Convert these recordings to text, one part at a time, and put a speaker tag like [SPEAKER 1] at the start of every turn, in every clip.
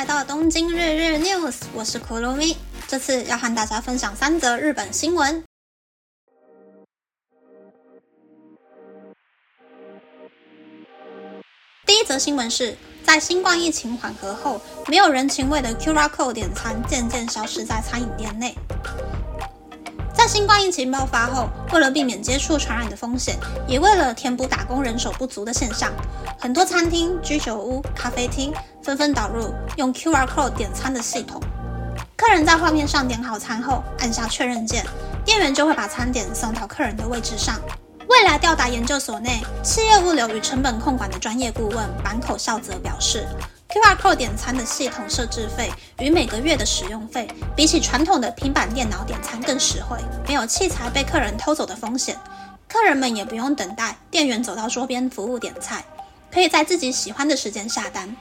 [SPEAKER 1] 来到东京日日 news，我是 Kurumi，这次要和大家分享三则日本新闻。第一则新闻是在新冠疫情缓和后，没有人情味的 QR Code 点餐渐渐消失在餐饮店内。在新冠疫情爆发后，为了避免接触传染的风险，也为了填补打工人手不足的现象，很多餐厅、居酒屋、咖啡厅纷纷导入用 QR code 点餐的系统。客人在画面上点好餐后，按下确认键，店员就会把餐点送到客人的位置上。未来吊打研究所内企业物流与成本控管的专业顾问坂口孝则表示。QR Code 点餐的系统设置费与每个月的使用费，比起传统的平板电脑点餐更实惠，没有器材被客人偷走的风险，客人们也不用等待店员走到桌边服务点菜，可以在自己喜欢的时间下单。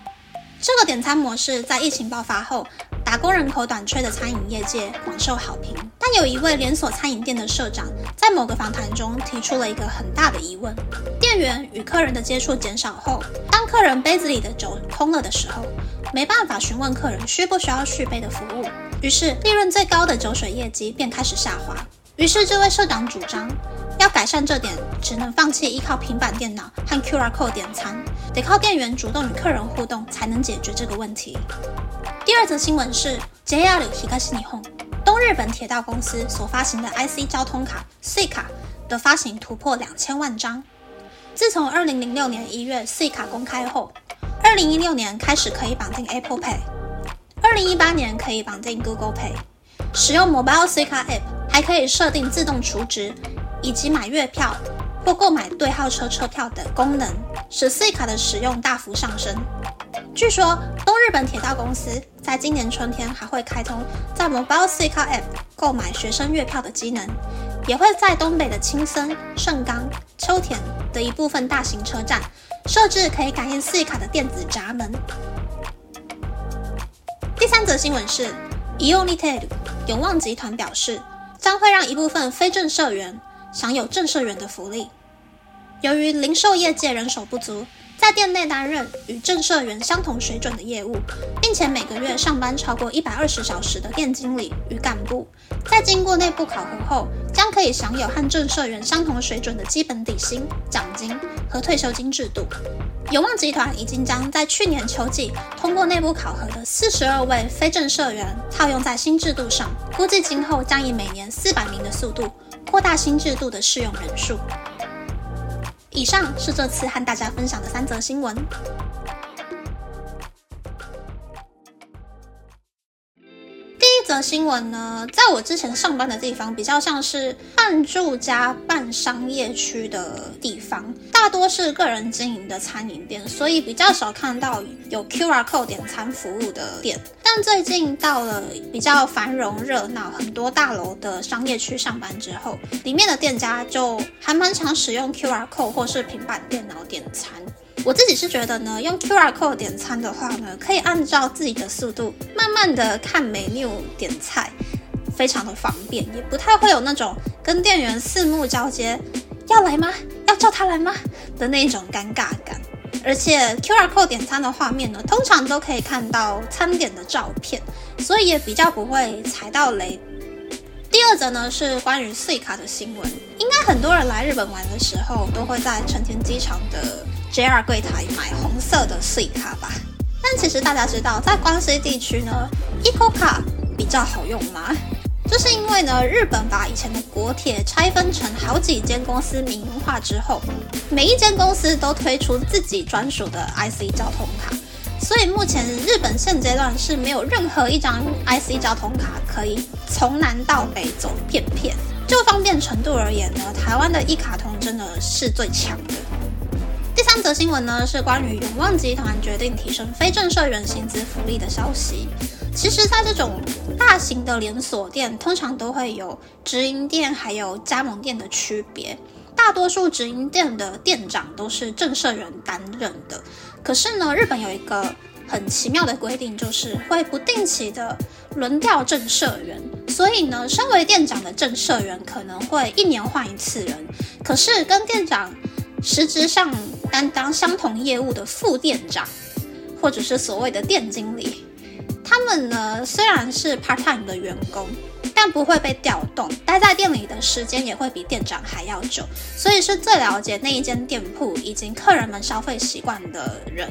[SPEAKER 1] 这个点餐模式在疫情爆发后。打工人口短缺的餐饮业界广受好评，但有一位连锁餐饮店的社长在某个访谈中提出了一个很大的疑问：店员与客人的接触减少后，当客人杯子里的酒空了的时候，没办法询问客人需不需要续杯的服务，于是利润最高的酒水业绩便开始下滑。于是这位社长主张。要改善这点，只能放弃依靠平板电脑和 QR code 点餐，得靠店员主动与客人互动才能解决这个问题。第二则新闻是 JR 東日本东日本铁道公司所发行的 IC 交通卡 C 卡的发行突破两千万张。自从二零零六年一月 C 卡公开后，二零一六年开始可以绑定 Apple Pay，二零一八年可以绑定 Google Pay，使用 Mobile C 卡 App 还可以设定自动储值。以及买月票或购买对号车车票的功能，使 C 卡的使用大幅上升。据说东日本铁道公司在今年春天还会开通在 Mobile C 卡 App 购买学生月票的机能，也会在东北的青森、盛冈、秋田的一部分大型车站设置可以感应 C 卡的电子闸门。第三则新闻是 e o n i t e 永旺集团表示，将会让一部分非正社员。享有正社员的福利。由于零售业界人手不足，在店内担任与正社员相同水准的业务，并且每个月上班超过一百二十小时的店经理与干部，在经过内部考核后，将可以享有和正社员相同水准的基本底薪、奖金和退休金制度。永旺集团已经将在去年秋季通过内部考核的四十二位非正社员套用在新制度上，估计今后将以每年四百名的速度。扩大新制度的适用人数。以上是这次和大家分享的三则新闻。新闻呢，在我之前上班的地方，比较像是半住家半商业区的地方，大多是个人经营的餐饮店，所以比较少看到有 QR code 点餐服务的店。但最近到了比较繁荣热闹、很多大楼的商业区上班之后，里面的店家就还蛮常使用 QR code 或是平板电脑点餐。我自己是觉得呢，用 QR code 点餐的话呢，可以按照自己的速度，慢慢的看 menu 点菜，非常的方便，也不太会有那种跟店员四目交接，要来吗？要叫他来吗？的那种尴尬感。而且 QR code 点餐的画面呢，通常都可以看到餐点的照片，所以也比较不会踩到雷。第二则呢是关于碎卡的新闻，应该很多人来日本玩的时候，都会在成田机场的。JR 柜台买红色的税卡吧，但其实大家知道，在关西地区呢，Eco 卡比较好用吗？这是因为呢，日本把以前的国铁拆分成好几间公司民营化之后，每一间公司都推出自己专属的 IC 交通卡，所以目前日本现阶段是没有任何一张 IC 交通卡可以从南到北走遍遍。就方便程度而言呢，台湾的一卡通真的是最强的。第三则新闻呢，是关于永旺集团决定提升非正社员薪资福利的消息。其实，在这种大型的连锁店，通常都会有直营店还有加盟店的区别。大多数直营店的店长都是正社员担任的。可是呢，日本有一个很奇妙的规定，就是会不定期的轮调正社员。所以呢，身为店长的正社员可能会一年换一次人。可是跟店长实质上担当相同业务的副店长，或者是所谓的店经理，他们呢虽然是 part time 的员工，但不会被调动，待在店里的时间也会比店长还要久，所以是最了解那一间店铺以及客人们消费习惯的人。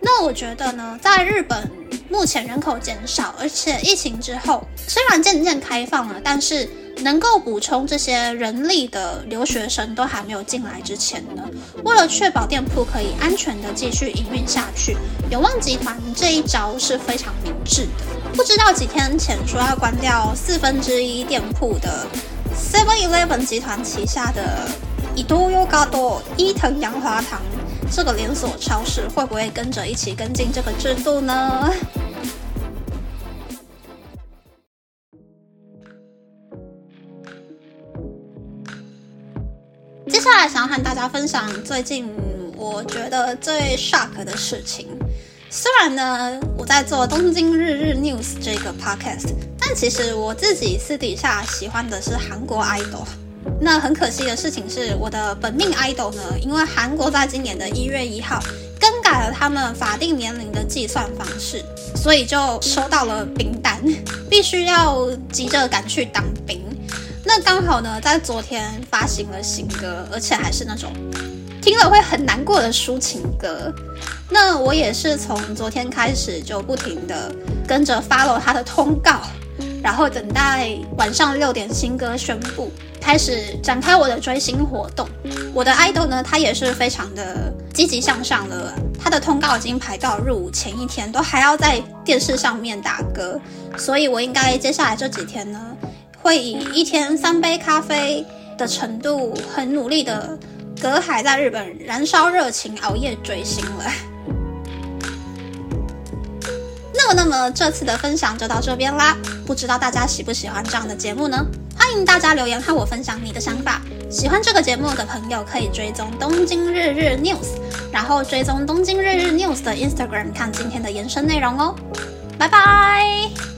[SPEAKER 1] 那我觉得呢，在日本目前人口减少，而且疫情之后虽然渐渐开放了，但是能够补充这些人力的留学生都还没有进来之前呢，为了确保店铺可以安全的继续营运下去，永旺集团这一招是非常明智的。不知道几天前说要关掉四分之一店铺的 Seven Eleven 集团旗下的伊多优嘎多伊藤洋华堂。这个连锁超市会不会跟着一起跟进这个制度呢？接下来想要和大家分享最近我觉得最 shock 的事情。虽然呢我在做东京日日 news 这个 podcast，但其实我自己私底下喜欢的是韩国 idol。那很可惜的事情是，我的本命 idol 呢，因为韩国在今年的一月一号更改了他们法定年龄的计算方式，所以就收到了兵单，必须要急着赶去当兵。那刚好呢，在昨天发行了新歌，而且还是那种听了会很难过的抒情歌。那我也是从昨天开始就不停的跟着 follow 他的通告。然后等待晚上六点新歌宣布，开始展开我的追星活动。我的 idol 呢，他也是非常的积极向上的，他的通告已经排到入伍前一天，都还要在电视上面打歌。所以我应该接下来这几天呢，会以一天三杯咖啡的程度，很努力的隔海在日本燃烧热情，熬夜追星了。那么那么这次的分享就到这边啦，不知道大家喜不喜欢这样的节目呢？欢迎大家留言和我分享你的想法。喜欢这个节目的朋友可以追踪东京日日 news，然后追踪东京日日 news 的 Instagram 看今天的延伸内容哦。拜拜。